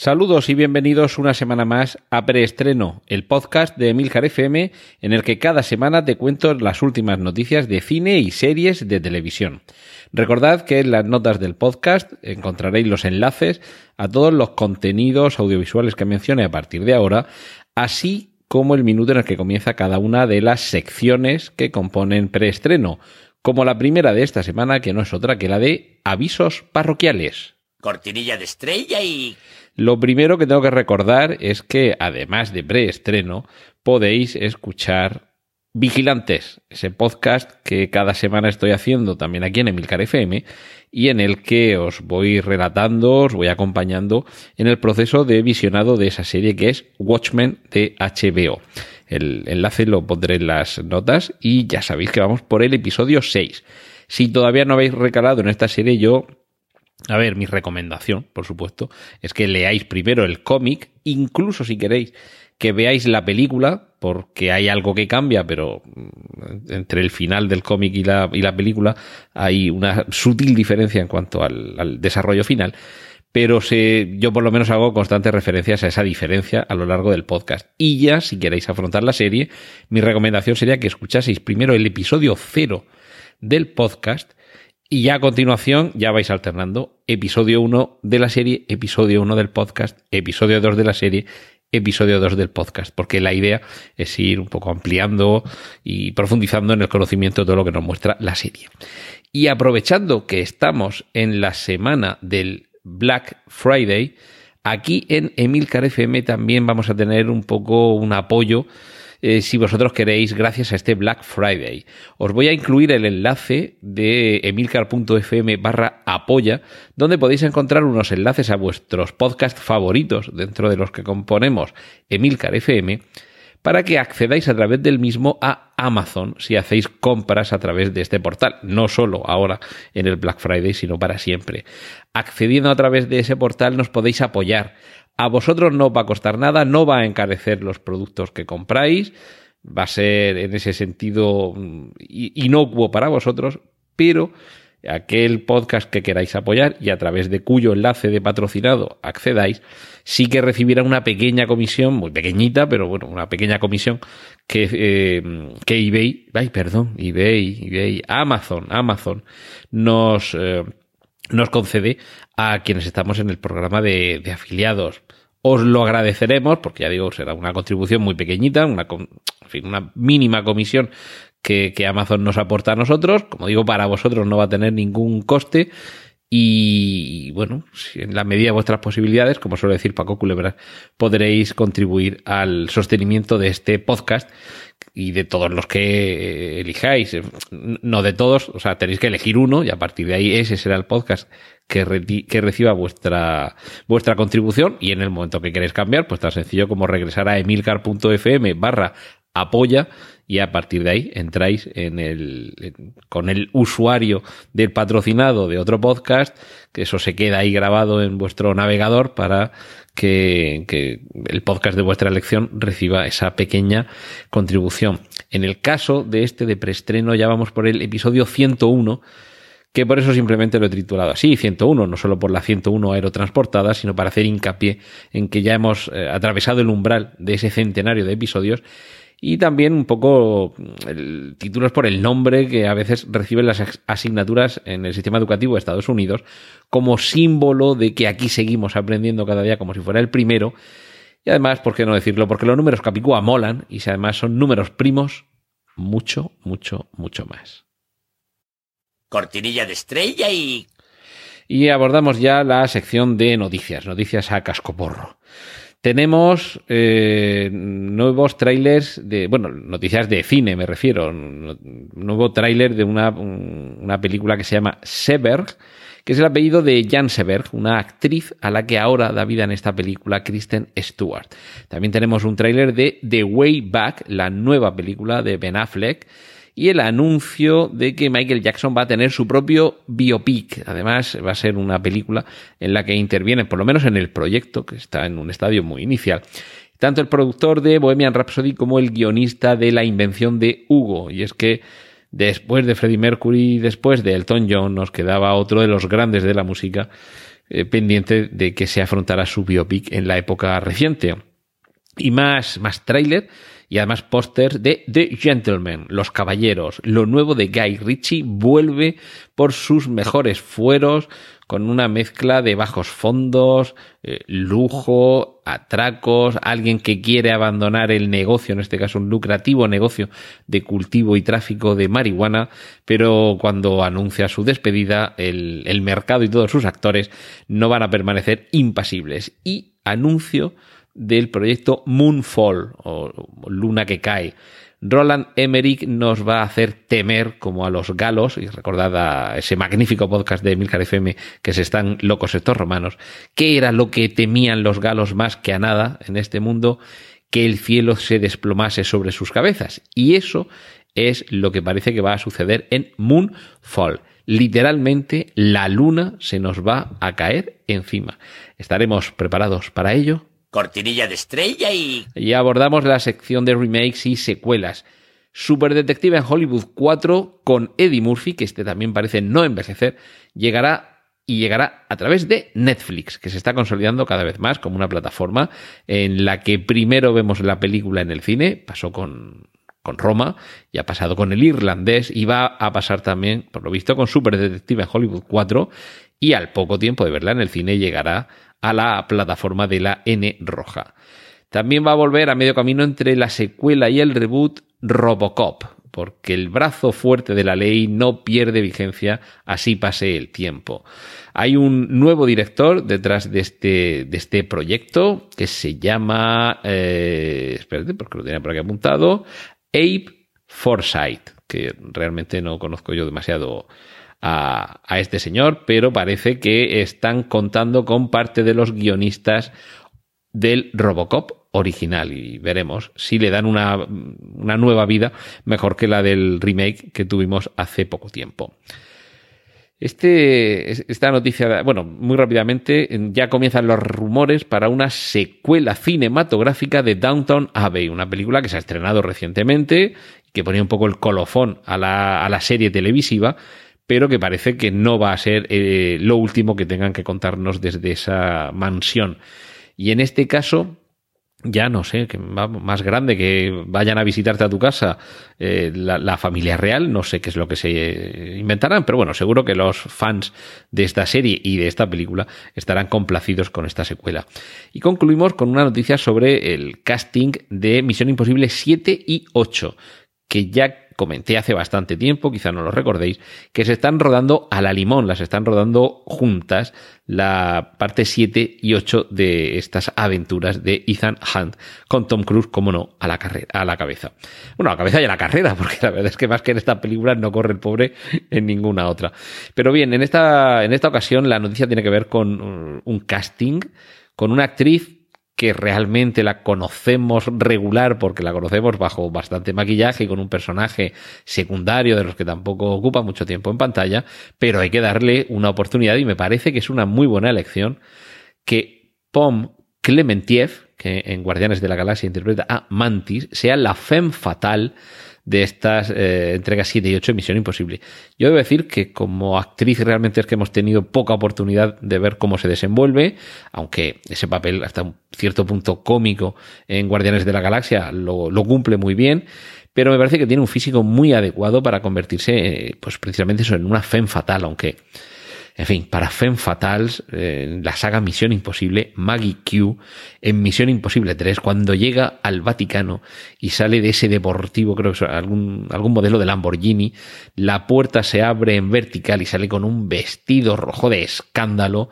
Saludos y bienvenidos una semana más a Preestreno, el podcast de Emilcar FM en el que cada semana te cuento las últimas noticias de cine y series de televisión. Recordad que en las notas del podcast encontraréis los enlaces a todos los contenidos audiovisuales que mencioné a partir de ahora, así como el minuto en el que comienza cada una de las secciones que componen Preestreno, como la primera de esta semana que no es otra que la de avisos parroquiales. Cortinilla de estrella y... Lo primero que tengo que recordar es que, además de preestreno, podéis escuchar Vigilantes, ese podcast que cada semana estoy haciendo también aquí en Emilcar FM y en el que os voy relatando, os voy acompañando en el proceso de visionado de esa serie que es Watchmen de HBO. El enlace lo pondré en las notas y ya sabéis que vamos por el episodio 6. Si todavía no habéis recalado en esta serie, yo a ver, mi recomendación, por supuesto, es que leáis primero el cómic, incluso si queréis que veáis la película, porque hay algo que cambia, pero mm, entre el final del cómic y la, y la película hay una sutil diferencia en cuanto al, al desarrollo final. Pero se, yo por lo menos hago constantes referencias a esa diferencia a lo largo del podcast. Y ya, si queréis afrontar la serie, mi recomendación sería que escuchaseis primero el episodio cero del podcast y ya a continuación ya vais alternando episodio 1 de la serie, episodio 1 del podcast, episodio 2 de la serie, episodio 2 del podcast, porque la idea es ir un poco ampliando y profundizando en el conocimiento de todo lo que nos muestra la serie. Y aprovechando que estamos en la semana del Black Friday, aquí en Emilcar FM también vamos a tener un poco un apoyo eh, si vosotros queréis gracias a este Black Friday. Os voy a incluir el enlace de emilcar.fm barra apoya, donde podéis encontrar unos enlaces a vuestros podcasts favoritos dentro de los que componemos Emilcar FM para que accedáis a través del mismo a Amazon si hacéis compras a través de este portal, no solo ahora en el Black Friday, sino para siempre. Accediendo a través de ese portal nos podéis apoyar a vosotros no va a costar nada, no va a encarecer los productos que compráis, va a ser en ese sentido mm, inocuo para vosotros, pero aquel podcast que queráis apoyar y a través de cuyo enlace de patrocinado accedáis, sí que recibirá una pequeña comisión, muy pequeñita, pero bueno, una pequeña comisión que, eh, eBay, ay, perdón, eBay, eBay, Amazon, Amazon nos, eh, nos concede a quienes estamos en el programa de, afiliados. Os lo agradeceremos, porque ya digo, será una contribución muy pequeñita, una, una mínima comisión que, que, Amazon nos aporta a nosotros. Como digo, para vosotros no va a tener ningún coste. Y bueno, si en la medida de vuestras posibilidades, como suele decir Paco Culebra, podréis contribuir al sostenimiento de este podcast y de todos los que elijáis. No de todos, o sea, tenéis que elegir uno y a partir de ahí ese será el podcast que, que reciba vuestra, vuestra contribución y en el momento que queréis cambiar, pues tan sencillo como regresar a emilcar.fm barra apoya y a partir de ahí entráis en el, con el usuario del patrocinado de otro podcast, que eso se queda ahí grabado en vuestro navegador para que, el podcast de vuestra elección reciba esa pequeña contribución. En el caso de este de preestreno ya vamos por el episodio 101 que por eso simplemente lo he titulado así, 101, no solo por la 101 aerotransportada, sino para hacer hincapié en que ya hemos eh, atravesado el umbral de ese centenario de episodios y también un poco el título es por el nombre que a veces reciben las asignaturas en el sistema educativo de Estados Unidos como símbolo de que aquí seguimos aprendiendo cada día como si fuera el primero. Y además, ¿por qué no decirlo? Porque los números Capicúa molan y si además son números primos, mucho, mucho, mucho más cortinilla de estrella y... Y abordamos ya la sección de noticias, noticias a cascoporro. Tenemos eh, nuevos trailers de, bueno, noticias de cine me refiero, nuevo tráiler de una, una película que se llama Seberg, que es el apellido de Jan Seberg, una actriz a la que ahora da vida en esta película Kristen Stewart. También tenemos un tráiler de The Way Back, la nueva película de Ben Affleck, y el anuncio de que Michael Jackson va a tener su propio biopic. Además, va a ser una película en la que interviene, por lo menos en el proyecto, que está en un estadio muy inicial, tanto el productor de Bohemian Rhapsody como el guionista de La invención de Hugo. Y es que después de Freddie Mercury, después de Elton John, nos quedaba otro de los grandes de la música eh, pendiente de que se afrontara su biopic en la época reciente. Y más, más tráiler y además póster de The Gentleman, Los Caballeros. Lo nuevo de Guy Ritchie vuelve por sus mejores fueros con una mezcla de bajos fondos, eh, lujo, atracos, alguien que quiere abandonar el negocio, en este caso un lucrativo negocio de cultivo y tráfico de marihuana, pero cuando anuncia su despedida, el, el mercado y todos sus actores no van a permanecer impasibles. Y anuncio del proyecto Moonfall o Luna que cae. Roland Emmerich nos va a hacer temer como a los galos, y recordad a ese magnífico podcast de Milcar FM que se están locos estos romanos, ¿qué era lo que temían los galos más que a nada en este mundo? Que el cielo se desplomase sobre sus cabezas. Y eso es lo que parece que va a suceder en Moonfall. Literalmente la luna se nos va a caer encima. ¿Estaremos preparados para ello? Cortinilla de estrella y... Y abordamos la sección de remakes y secuelas. Super Detective en Hollywood 4 con Eddie Murphy, que este también parece no envejecer, llegará y llegará a través de Netflix, que se está consolidando cada vez más como una plataforma en la que primero vemos la película en el cine, pasó con, con Roma, y ha pasado con el irlandés, y va a pasar también, por lo visto, con Super Detective en Hollywood 4, y al poco tiempo de verla en el cine llegará a la plataforma de la N roja. También va a volver a medio camino entre la secuela y el reboot Robocop, porque el brazo fuerte de la ley no pierde vigencia así pase el tiempo. Hay un nuevo director detrás de este, de este proyecto que se llama, eh, espérate porque lo tenía por aquí apuntado, Abe Forsyth, que realmente no conozco yo demasiado a, este señor, pero parece que están contando con parte de los guionistas del Robocop original y veremos si le dan una, una, nueva vida mejor que la del remake que tuvimos hace poco tiempo. Este, esta noticia, bueno, muy rápidamente, ya comienzan los rumores para una secuela cinematográfica de Downtown Abbey, una película que se ha estrenado recientemente, que ponía un poco el colofón a la, a la serie televisiva, pero que parece que no va a ser eh, lo último que tengan que contarnos desde esa mansión. Y en este caso, ya no sé, que más grande, que vayan a visitarte a tu casa eh, la, familia real, no sé qué es lo que se inventarán, pero bueno, seguro que los fans de esta serie y de esta película estarán complacidos con esta secuela. Y concluimos con una noticia sobre el casting de Misión Imposible 7 y 8, que ya comenté hace bastante tiempo, quizá no lo recordéis, que se están rodando a la limón, las están rodando juntas, la parte 7 y 8 de estas aventuras de Ethan Hunt, con Tom Cruise, como no, a la, carrera, a la cabeza. Bueno, a la cabeza y a la carrera, porque la verdad es que más que en esta película no corre el pobre en ninguna otra. Pero bien, en esta, en esta ocasión la noticia tiene que ver con un casting, con una actriz que realmente la conocemos regular porque la conocemos bajo bastante maquillaje y con un personaje secundario de los que tampoco ocupa mucho tiempo en pantalla, pero hay que darle una oportunidad y me parece que es una muy buena elección que Pom Clementiev, que en Guardianes de la Galaxia interpreta a Mantis, sea la femme fatal de estas eh, entregas 7 y 8 de Misión Imposible. Yo debo decir que como actriz realmente es que hemos tenido poca oportunidad de ver cómo se desenvuelve, aunque ese papel hasta un cierto punto cómico en Guardianes de la Galaxia lo, lo cumple muy bien, pero me parece que tiene un físico muy adecuado para convertirse eh, pues precisamente eso, en una femme fatal, aunque en fin, para Femme Fatals, eh, la saga Misión Imposible, Maggie Q, en Misión Imposible 3, cuando llega al Vaticano y sale de ese deportivo, creo que es algún, algún modelo de Lamborghini, la puerta se abre en vertical y sale con un vestido rojo de escándalo.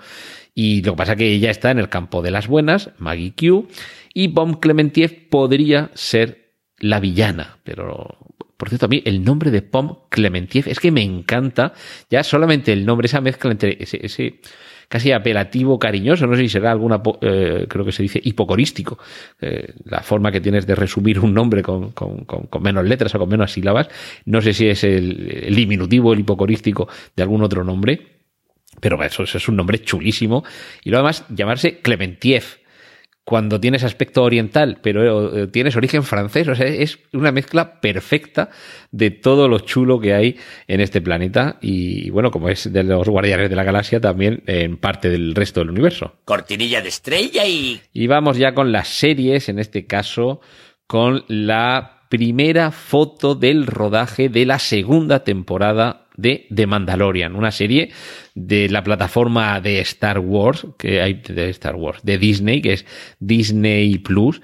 Y lo que pasa es que ella está en el campo de las buenas, Maggie Q, y Bomb Clementiev podría ser la villana, pero por cierto, a mí el nombre de Pom Clementiev es que me encanta. Ya solamente el nombre, esa mezcla entre ese, casi apelativo, cariñoso. No sé si será alguna, eh, creo que se dice hipocorístico, eh, la forma que tienes de resumir un nombre con, con, con, menos letras o con menos sílabas. No sé si es el, el diminutivo, el hipocorístico de algún otro nombre. Pero eso, eso, es un nombre chulísimo. Y lo demás, llamarse Clementiev cuando tienes aspecto oriental, pero eh, tienes origen francés. O sea, es una mezcla perfecta de todo lo chulo que hay en este planeta. Y bueno, como es de los Guardianes de la Galaxia, también en parte del resto del universo. Cortinilla de estrella y. Y vamos ya con las series, en este caso, con la primera foto del rodaje de la segunda temporada de The Mandalorian, una serie de la plataforma de Star Wars, que hay de Star Wars, de Disney, que es Disney Plus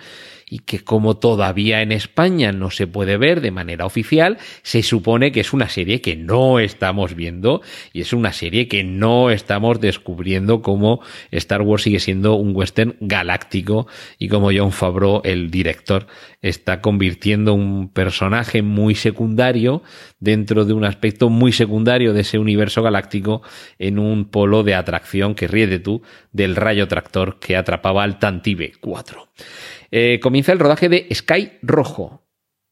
y que como todavía en España no se puede ver de manera oficial, se supone que es una serie que no estamos viendo y es una serie que no estamos descubriendo como Star Wars sigue siendo un western galáctico y como John Favreau, el director, está convirtiendo un personaje muy secundario dentro de un aspecto muy secundario de ese universo galáctico en un polo de atracción que ríe de tú del rayo tractor que atrapaba al Tantive 4. Eh, comienza el rodaje de Sky Rojo.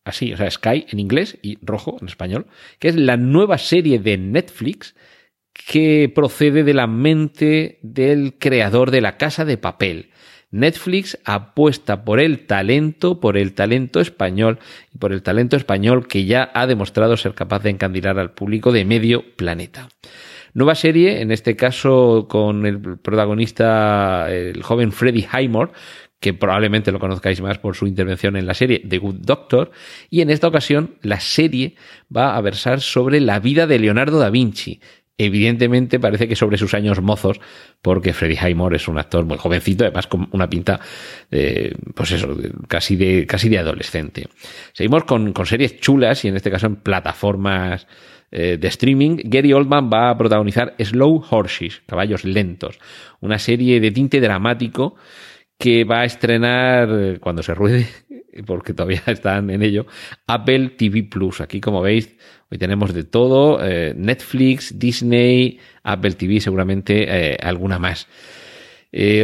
Así, o sea, Sky en inglés y Rojo en español, que es la nueva serie de Netflix que procede de la mente del creador de La Casa de Papel. Netflix apuesta por el talento, por el talento español y por el talento español que ya ha demostrado ser capaz de encandilar al público de medio planeta. Nueva serie, en este caso con el protagonista, el joven Freddie Highmore, que probablemente lo conozcáis más por su intervención en la serie The Good Doctor, y en esta ocasión la serie va a versar sobre la vida de Leonardo da Vinci. Evidentemente parece que sobre sus años mozos, porque Freddie Highmore es un actor muy jovencito, además con una pinta, de, pues eso, casi de, casi de adolescente. Seguimos con, con series chulas y en este caso en plataformas eh, de streaming, Gary Oldman va a protagonizar Slow Horses, Caballos Lentos, una serie de tinte dramático que va a estrenar eh, cuando se ruede, porque todavía están en ello, Apple TV Plus. Aquí, como veis, hoy tenemos de todo, eh, Netflix, Disney, Apple TV, seguramente eh, alguna más.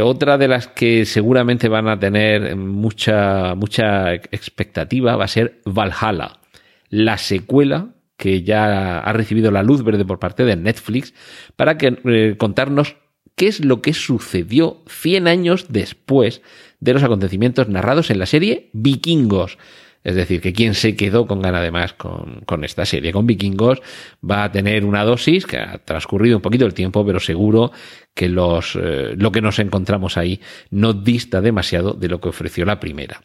otra de las que seguramente van a tener mucha, mucha expectativa va a ser Valhalla, la secuela que ya ha recibido la luz verde por parte de Netflix para que, contarnos qué es lo que sucedió 100 años después de los acontecimientos narrados en la serie Vikingos. Es decir, que quien se quedó con gana de más con, con, esta serie, con vikingos, va a tener una dosis que ha transcurrido un poquito el tiempo, pero seguro que los, eh, lo que nos encontramos ahí no dista demasiado de lo que ofreció la primera.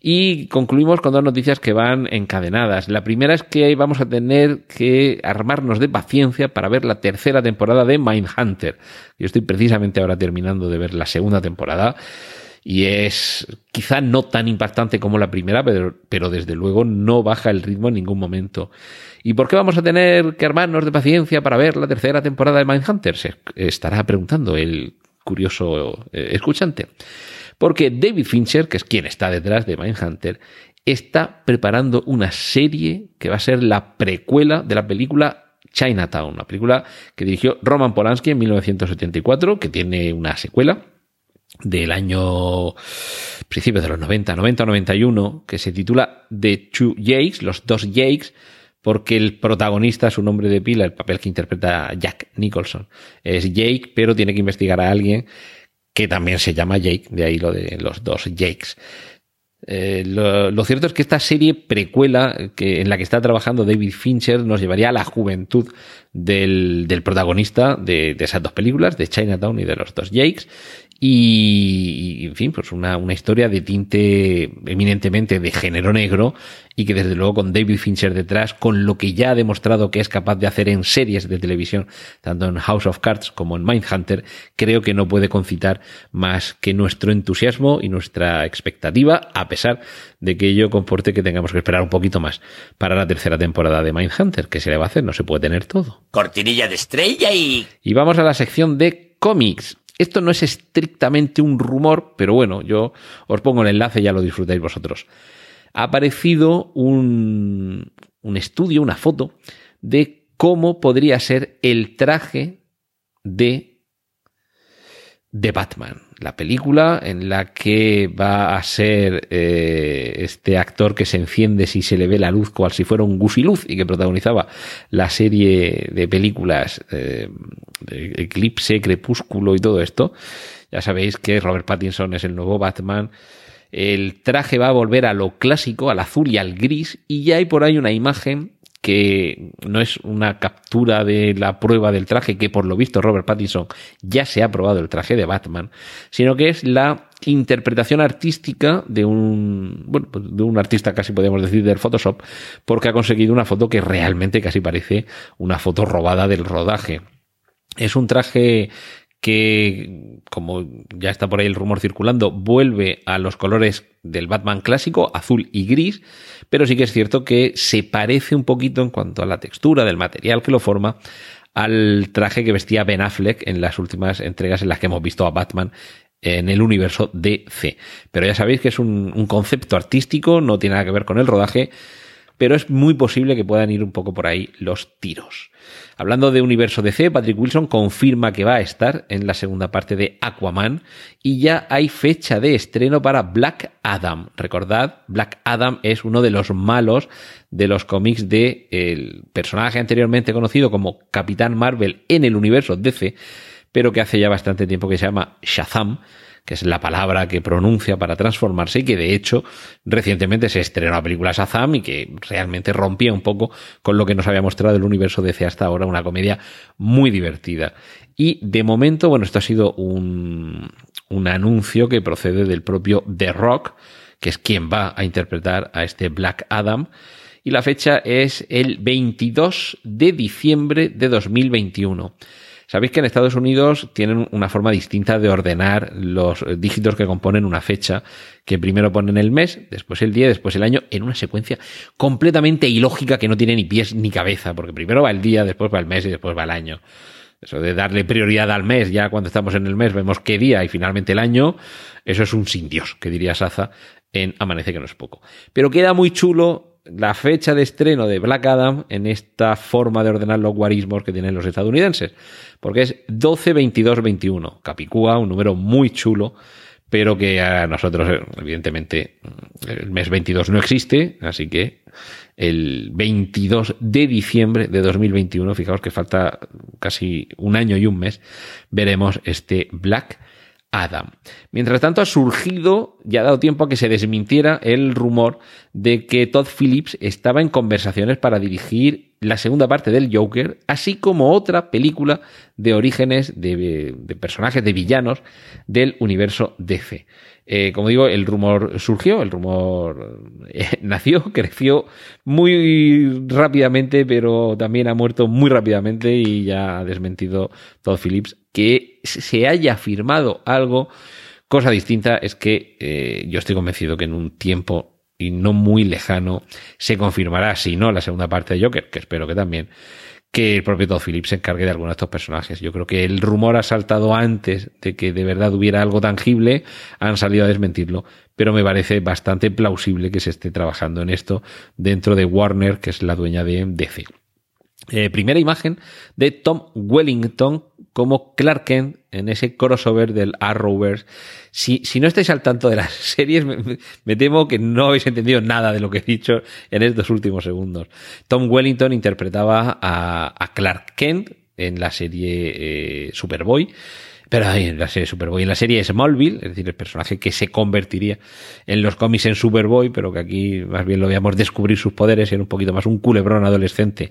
Y concluimos con dos noticias que van encadenadas. La primera es que vamos a tener que armarnos de paciencia para ver la tercera temporada de Mindhunter. Yo estoy precisamente ahora terminando de ver la segunda temporada y es quizá no tan impactante como la primera, pero, pero, desde luego no baja el ritmo en ningún momento. ¿Y por qué vamos a tener que armarnos de paciencia para ver la tercera temporada de Mindhunter? Se estará preguntando el curioso eh, escuchante. Porque David Fincher, que es quien está detrás de Mindhunter, está preparando una serie que va a ser la precuela de la película Chinatown, una película que dirigió Roman Polanski en 1974, que tiene una secuela del año principios de los 90, 90 91, que se titula The Two Jakes, los dos Jakes, porque el protagonista, su nombre de pila, el papel que interpreta Jack Nicholson, es Jake, pero tiene que investigar a alguien que también se llama Jake, de ahí lo de los dos Jakes. Eh, lo, cierto es que esta serie precuela que, en la que está trabajando David Fincher nos llevaría a la juventud del, del protagonista de, de, esas dos películas, de Chinatown y de los dos Jakes, y, en fin, pues una, una historia de tinte eminentemente de género negro y que desde luego con David Fincher detrás, con lo que ya ha demostrado que es capaz de hacer en series de televisión, tanto en House of Cards como en Mindhunter, creo que no puede concitar más que nuestro entusiasmo y nuestra expectativa, a pesar de que ello comporte que tengamos que esperar un poquito más para la tercera temporada de Mindhunter, que se le va a hacer, no se puede tener todo. Cortinilla de estrella y... Y vamos a la sección de cómics. Esto no es estrictamente un rumor, pero bueno, yo os pongo el enlace y ya lo disfrutáis vosotros. Ha aparecido un, un estudio, una foto, de cómo podría ser el traje de The Batman, la película en la que va a ser eh, este actor que se enciende si se le ve la luz cual si fuera un gusiluz y que protagonizaba la serie de películas eh, Eclipse, Crepúsculo y todo esto. Ya sabéis que Robert Pattinson es el nuevo Batman. El traje va a volver a lo clásico, al azul y al gris, y ya hay por ahí una imagen que no es una captura de la prueba del traje, que por lo visto Robert Pattinson ya se ha probado el traje de Batman, sino que es la interpretación artística de un, bueno, pues de un artista casi podríamos decir del Photoshop, porque ha conseguido una foto que realmente casi parece una foto robada del rodaje. Es un traje que, como ya está por ahí el rumor circulando, vuelve a los colores del Batman clásico, azul y gris, pero sí que es cierto que se parece un poquito en cuanto a la textura del material que lo forma al traje que vestía Ben Affleck en las últimas entregas en las que hemos visto a Batman en el universo DC. Pero ya sabéis que es un, un concepto artístico, no tiene nada que ver con el rodaje, pero es muy posible que puedan ir un poco por ahí los tiros. Hablando de universo DC, Patrick Wilson confirma que va a estar en la segunda parte de Aquaman y ya hay fecha de estreno para Black Adam. Recordad, Black Adam es uno de los malos de los cómics de el personaje anteriormente conocido como Capitán Marvel en el universo DC, pero que hace ya bastante tiempo que se llama Shazam que es la palabra que pronuncia para transformarse y que de hecho recientemente se estrenó la película Shazam y que realmente rompía un poco con lo que nos había mostrado el universo DC hasta ahora, una comedia muy divertida. Y de momento, bueno, esto ha sido un, un anuncio que procede del propio The Rock, que es quien va a interpretar a este Black Adam. Y la fecha es el 22 de diciembre de 2021. Sabéis que en Estados Unidos tienen una forma distinta de ordenar los dígitos que componen una fecha, que primero ponen el mes, después el día, después el año, en una secuencia completamente ilógica que no tiene ni pies ni cabeza, porque primero va el día, después va el mes y después va el año. Eso de darle prioridad al mes, ya cuando estamos en el mes vemos qué día y finalmente el año, eso es un sin Dios, que diría Saza en Amanece que no es poco. Pero queda muy chulo la fecha de estreno de Black Adam en esta forma de ordenar los guarismos que tienen los estadounidenses, porque es 12, 22, 21. Capicúa, un número muy chulo, pero que a nosotros, evidentemente, el mes 22 no existe, así que el 22 de diciembre de 2021, fijaos que falta casi un año y un mes, veremos este Black Adam. Mientras tanto, ha surgido, ya ha dado tiempo a que se desmintiera el rumor de que Todd Phillips estaba en conversaciones para dirigir la segunda parte del Joker, así como otra película de orígenes de, de personajes, de villanos del universo DC. Eh, como digo, el rumor surgió, el rumor eh, nació, creció muy rápidamente, pero también ha muerto muy rápidamente y ya ha desmentido Todd Phillips que se haya firmado algo. Cosa distinta es que eh, yo estoy convencido que en un tiempo y no muy lejano se confirmará, si no, la segunda parte de Joker, que espero que también, que el propio Todd Phillips se encargue de alguno de estos personajes. Yo creo que el rumor ha saltado antes de que de verdad hubiera algo tangible, han salido a desmentirlo, pero me parece bastante plausible que se esté trabajando en esto dentro de Warner, que es la dueña de DC. Eh, primera imagen de Tom Wellington como Clark Kent en ese crossover del Arrowverse. Si, si no estáis al tanto de las series, me, temo que no habéis entendido nada de lo que he dicho en estos últimos segundos. Tom Wellington interpretaba a, Clark Kent en la serie eh, Superboy pero ahí en la serie Superboy, en la serie Smallville, es decir, el personaje que se convertiría en los cómics en Superboy, pero que aquí más bien lo veíamos descubrir sus poderes, era un poquito más un culebrón adolescente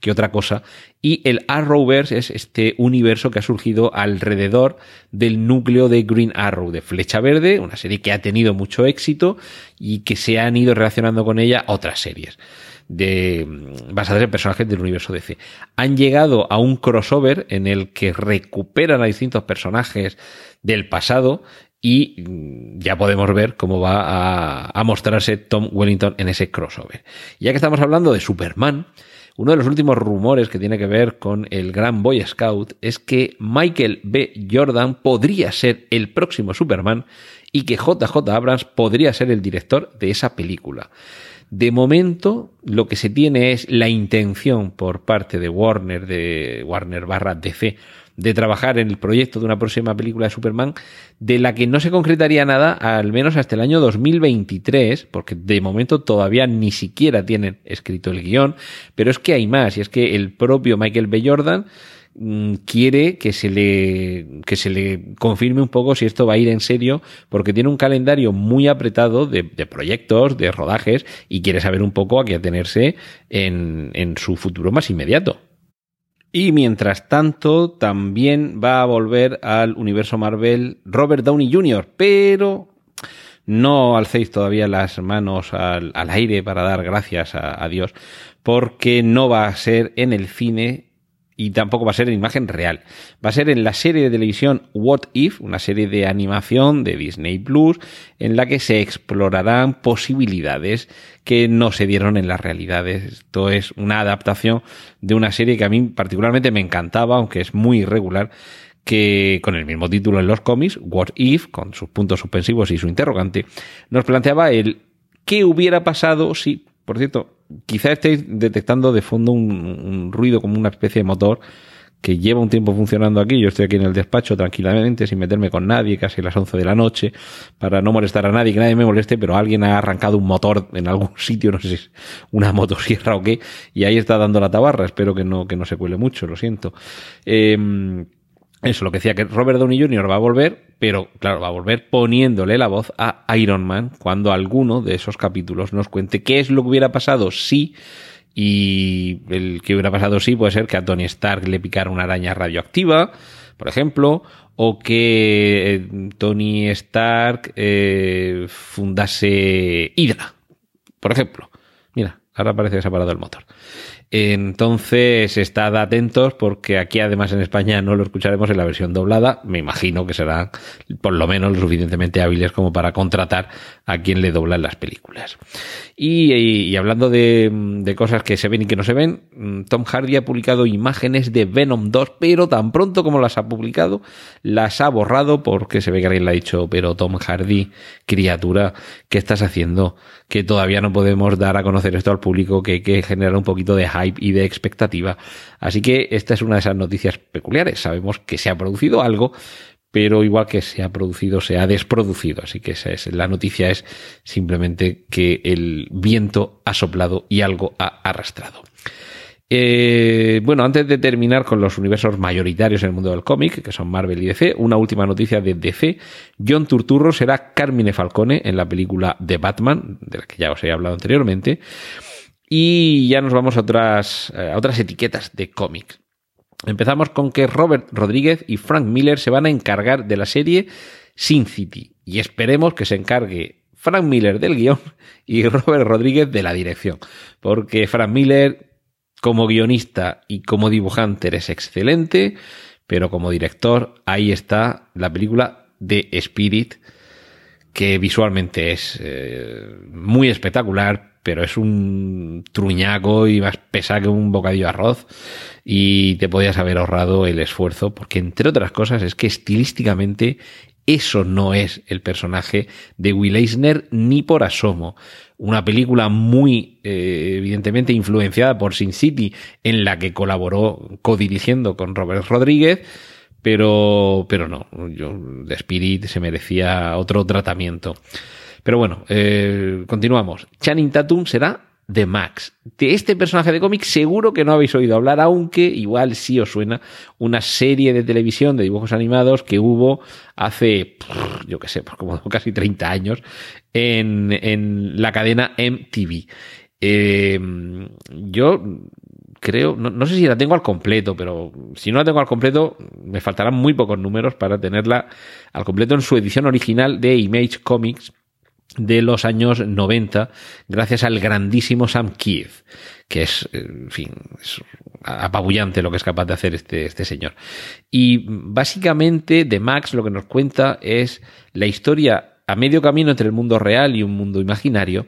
que otra cosa. Y el Arrowverse es este universo que ha surgido alrededor del núcleo de Green Arrow, de Flecha Verde, una serie que ha tenido mucho éxito y que se han ido relacionando con ella otras series de, basadas en personajes del universo DC. Han llegado a un crossover en el que recuperan a distintos personajes del pasado y mm, ya podemos ver cómo va a, a, mostrarse Tom Wellington en ese crossover. Ya que estamos hablando de Superman, uno de los últimos rumores que tiene que ver con el gran Boy Scout es que Michael B. Jordan podría ser el próximo Superman y que JJ Abrams podría ser el director de esa película. De momento, lo que se tiene es la intención por parte de Warner, de Warner barra DC, de trabajar en el proyecto de una próxima película de Superman, de la que no se concretaría nada al menos hasta el año 2023, porque de momento todavía ni siquiera tienen escrito el guion, pero es que hay más, y es que el propio Michael B. Jordan quiere que se le que se le confirme un poco si esto va a ir en serio porque tiene un calendario muy apretado de, proyectos de rodajes y quiere saber un poco a qué atenerse en, en su futuro más inmediato y mientras tanto, también va a volver al universo Marvel Robert Downey Jr., pero no alcéis todavía las manos al, al aire para dar gracias a Dios, porque no va a ser en el cine y tampoco va a ser en imagen real. Va a ser en la serie de televisión What If, una serie de animación de Disney Plus, en la que se explorarán posibilidades que no se dieron en la realidad. Esto es una adaptación de una serie que a mí particularmente me encantaba, aunque es muy irregular, que con el mismo título en los cómics, What If, con sus puntos suspensivos y su interrogante, nos planteaba el qué hubiera pasado si, por cierto, quizá estéis detectando de fondo un, ruido como una especie de motor que lleva un tiempo funcionando aquí. Yo estoy aquí en el despacho tranquilamente, sin meterme con nadie, casi a las 11 de la noche, para no molestar a nadie, que nadie me moleste, pero alguien ha arrancado un motor en algún sitio, no sé si es una motosierra o qué, y ahí está dando la tabarra. Espero que no, que no se cuele mucho, lo siento. Eh, eso, lo que decía que Robert Downey Jr. va a volver, pero claro, va a volver poniéndole la voz a Iron Man cuando alguno de esos capítulos nos cuente qué es lo que hubiera pasado si, y el que hubiera pasado si puede ser que a Tony Stark le picara una araña radioactiva, por ejemplo, o que Tony Stark eh, fundase Hydra, por ejemplo. Mira, ahora parece que se ha parado el motor. Entonces, estad atentos porque aquí además en España no lo escucharemos en la versión doblada. Me imagino que serán por lo menos lo suficientemente hábiles como para contratar a quien le doblan las películas. Y, y, hablando de, de, cosas que se ven y que no se ven, Tom Hardy ha publicado imágenes de Venom 2, pero tan pronto como las ha publicado, las ha borrado porque se ve que alguien le ha dicho, pero Tom Hardy, criatura, ¿qué estás haciendo? Que todavía no podemos dar a conocer esto al público, que hay que generar un poquito de hype y de expectativa. Así que esta es una de esas noticias peculiares. Sabemos que se ha producido algo, pero igual que se ha producido, se ha desproducido. Así que esa es, la noticia es simplemente que el viento ha soplado y algo ha arrastrado. Eh, bueno, antes de terminar con los universos mayoritarios en el mundo del cómic, que son Marvel y DC, una última noticia de DC. John Turturro será Carmine Falcone en la película The Batman, de la que ya os he hablado anteriormente. Y ya nos vamos a otras, eh, a otras etiquetas de cómics. Empezamos con que Robert Rodríguez y Frank Miller se van a encargar de la serie Sin City. Y esperemos que se encargue Frank Miller del guion y Robert Rodríguez de la dirección. Porque Frank Miller, como guionista y como dibujante, es excelente. Pero como director, ahí está la película de Spirit, que visualmente es eh, muy espectacular, pero es un truñaco y más pesa que un bocadillo de arroz y te podías haber ahorrado el esfuerzo porque entre otras cosas es que estilísticamente eso no es el personaje de Will Eisner ni por asomo. Una película muy eh, evidentemente influenciada por Sin City en la que colaboró codirigiendo con Robert Rodríguez pero, pero no, yo, The Spirit se merecía otro tratamiento. Pero bueno, eh, continuamos. Channing Tatum será de Max. De este personaje de cómic seguro que no habéis oído hablar, aunque igual sí os suena una serie de televisión de dibujos animados que hubo hace, yo qué sé, pues como casi 30 años en, en la cadena MTV. Eh, yo creo, no, sé si la tengo al completo, pero si no la tengo al completo, me faltarán muy pocos números para tenerla al completo en su edición original de Image Comics de los años 90, gracias al grandísimo Sam Keith, que es, en fin, es apabullante lo que es capaz de hacer este, este señor. Y básicamente de Max lo que nos cuenta es la historia a medio camino entre el mundo real y un mundo imaginario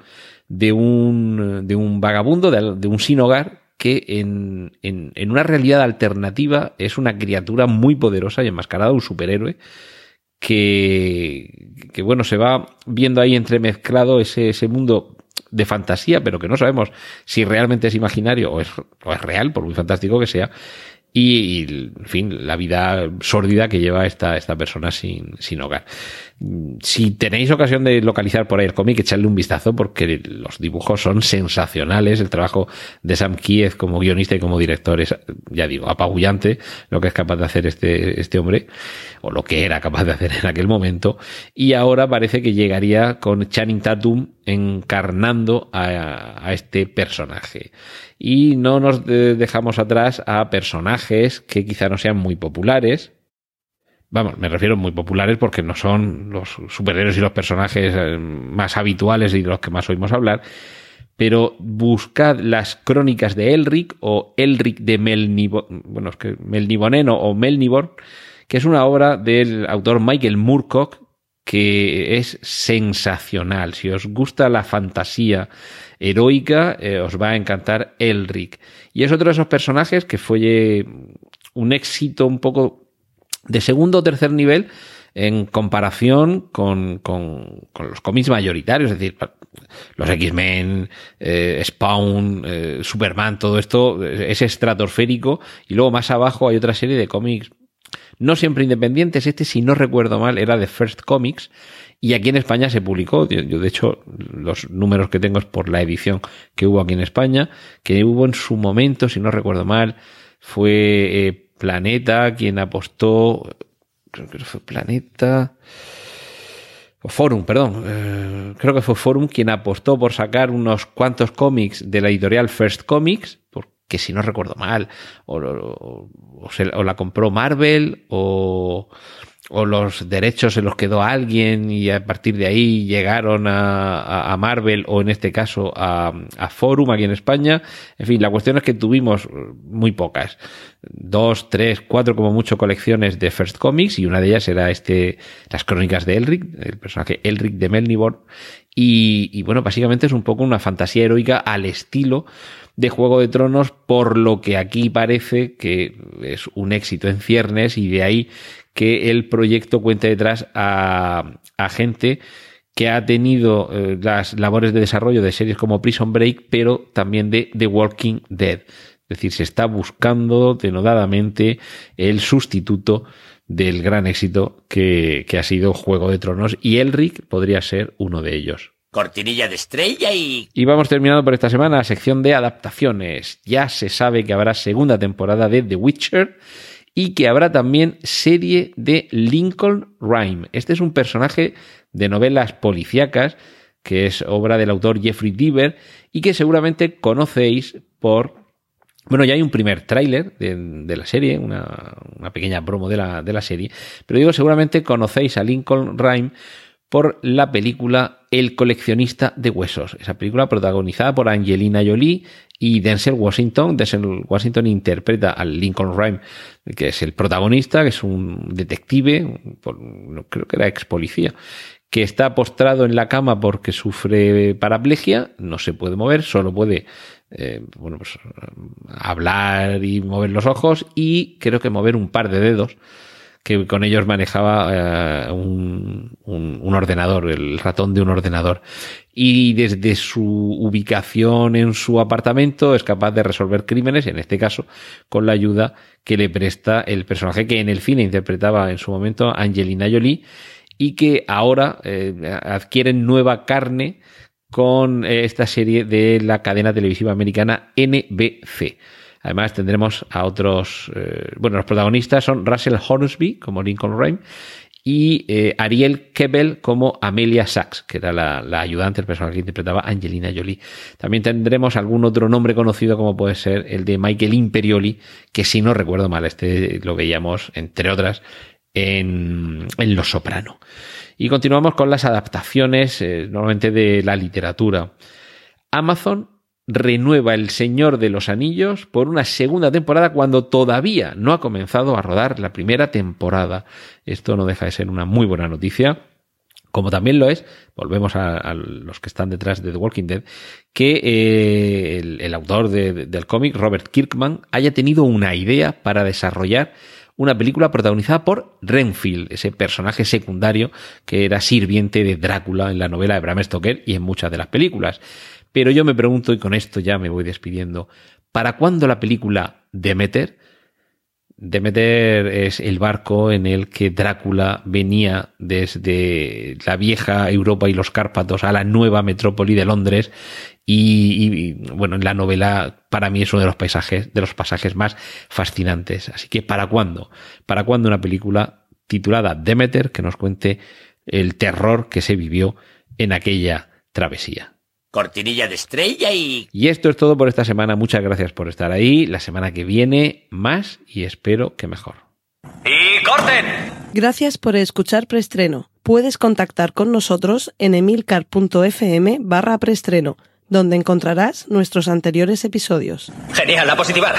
de un, de un vagabundo, de, de un sin hogar, que en, en una realidad alternativa es una criatura muy poderosa y enmascarada, un superhéroe, que, que bueno, se va viendo ahí entremezclado ese, ese mundo de fantasía, pero que no sabemos si realmente es imaginario o es, o es real, por muy fantástico que sea, y, en fin, la vida sórdida que lleva esta, esta persona sin, sin hogar. Si tenéis ocasión de localizar por ahí el cómic, echadle un vistazo porque los dibujos son sensacionales. El trabajo de Sam Kiev como guionista y como director es, ya digo, apabullante lo que es capaz de hacer este, este hombre, o lo que era capaz de hacer en aquel momento. Y ahora parece que llegaría con Channing Tatum encarnando a, a este personaje. Y no nos dejamos atrás a personajes que quizá no sean muy populares, Vamos, me refiero muy populares porque no son los superhéroes y los personajes eh, más habituales y de los que más oímos hablar. Pero buscad las crónicas de Elric o Elric de Melnibor, bueno, es que Melniboneno o Melnibor, que es una obra del autor Michael Moorcock que es sensacional. Si os gusta la fantasía heroica, eh, os va a encantar Elric. Y es otro de esos personajes que fue un éxito un poco de segundo o tercer nivel en comparación con, con, con los cómics mayoritarios, es decir, los X-Men, eh, Spawn, eh, Superman, todo esto es estratosférico y luego más abajo hay otra serie de cómics no siempre independientes, este si no recuerdo mal era de First Comics y aquí en España se publicó, yo, de hecho los números que tengo es por la edición que hubo aquí en España, que hubo en su momento, si no recuerdo mal, fue eh, Planeta quien apostó, creo que fue Planeta, o Forum, perdón, eh, creo que fue Forum quien apostó por sacar unos cuantos cómics de la editorial First Comics, porque si no recuerdo mal, o, o la compró Marvel, o o los derechos se los quedó alguien y a partir de ahí llegaron a, a Marvel o en este caso a, a, Forum aquí en España. En fin, la cuestión es que tuvimos muy pocas. Dos, tres, cuatro como mucho colecciones de First Comics y una de ellas era este, las crónicas de Elric, el personaje Elric de Melnibor. Y, y bueno, básicamente es un poco una fantasía heroica al estilo de Juego de Tronos, por lo que aquí parece que es un éxito en ciernes y de ahí que el proyecto cuente detrás a, gente que ha tenido eh, las labores de desarrollo de series como Prison Break, pero también de The Walking Dead. Es decir, se está buscando denodadamente el sustituto del gran éxito que, que ha sido Juego de Tronos y Elric podría ser uno de ellos. Cortinilla de estrella y... Y vamos terminando por esta semana la sección de adaptaciones. Ya se sabe que habrá segunda temporada de The Witcher y que habrá también serie de Lincoln Rhyme. Este es un personaje de novelas policíacas que es obra del autor Jeffrey Deaver y que seguramente conocéis por... Bueno, ya hay un primer tráiler de, la serie, una, una pequeña promo de la, de la serie, pero digo, seguramente conocéis a Lincoln Rhyme por la película El coleccionista de huesos. Esa película protagonizada por Angelina Jolie y Denzel Washington. Denzel Washington interpreta al Lincoln Rhyme, que es el protagonista, que es un detective, creo que era ex policía, que está postrado en la cama porque sufre paraplegia, no se puede mover, solo puede eh, bueno, pues, hablar y mover los ojos y creo que mover un par de dedos que con ellos manejaba eh, un, un, ordenador, el ratón de un ordenador. Y desde su ubicación en su apartamento es capaz de resolver crímenes, en este caso con la ayuda que le presta el personaje que en el cine interpretaba en su momento Angelina Jolie y que ahora eh, adquieren nueva carne con eh, esta serie de la cadena televisiva americana NBC. Además tendremos a otros, eh, bueno, los protagonistas son Russell Hornsby como Lincoln Rhyme y eh, Ariel Kebel como Amelia Sachs, que era la, ayudante, el personaje que interpretaba Angelina Jolie. También tendremos algún otro nombre conocido como puede ser el de Michael Imperioli, que si no recuerdo mal, este lo veíamos, entre otras, en, en Los Soprano. Y continuamos con las adaptaciones, eh, normalmente de la literatura. Amazon renueva El Señor de los Anillos por una segunda temporada cuando todavía no ha comenzado a rodar la primera temporada. Esto no deja de ser una muy buena noticia. Como también lo es, volvemos a, los que están detrás de The Walking Dead, que eh, el, autor del cómic, Robert Kirkman, haya tenido una idea para desarrollar una película protagonizada por Renfield, ese personaje secundario que era sirviente de Drácula en la novela de Bram Stoker y en muchas de las películas. Pero yo me pregunto, y con esto ya me voy despidiendo, ¿para cuándo la película Demeter? Demeter es el barco en el que Drácula venía desde la vieja Europa y los Cárpatos a la nueva metrópoli de Londres y, bueno, en la novela para mí es uno de los paisajes, de los pasajes más fascinantes. Así que ¿para cuándo? ¿Para cuándo una película titulada Demeter que nos cuente el terror que se vivió en aquella travesía? Cortinilla de estrella y... Y esto es todo por esta semana. Muchas gracias por estar ahí. La semana que viene más y espero que mejor. ¡Y corten! Gracias por escuchar Preestreno. Puedes contactar con nosotros en emilcar.fm barra preestreno, donde encontrarás nuestros anteriores episodios. Genial, la positiva.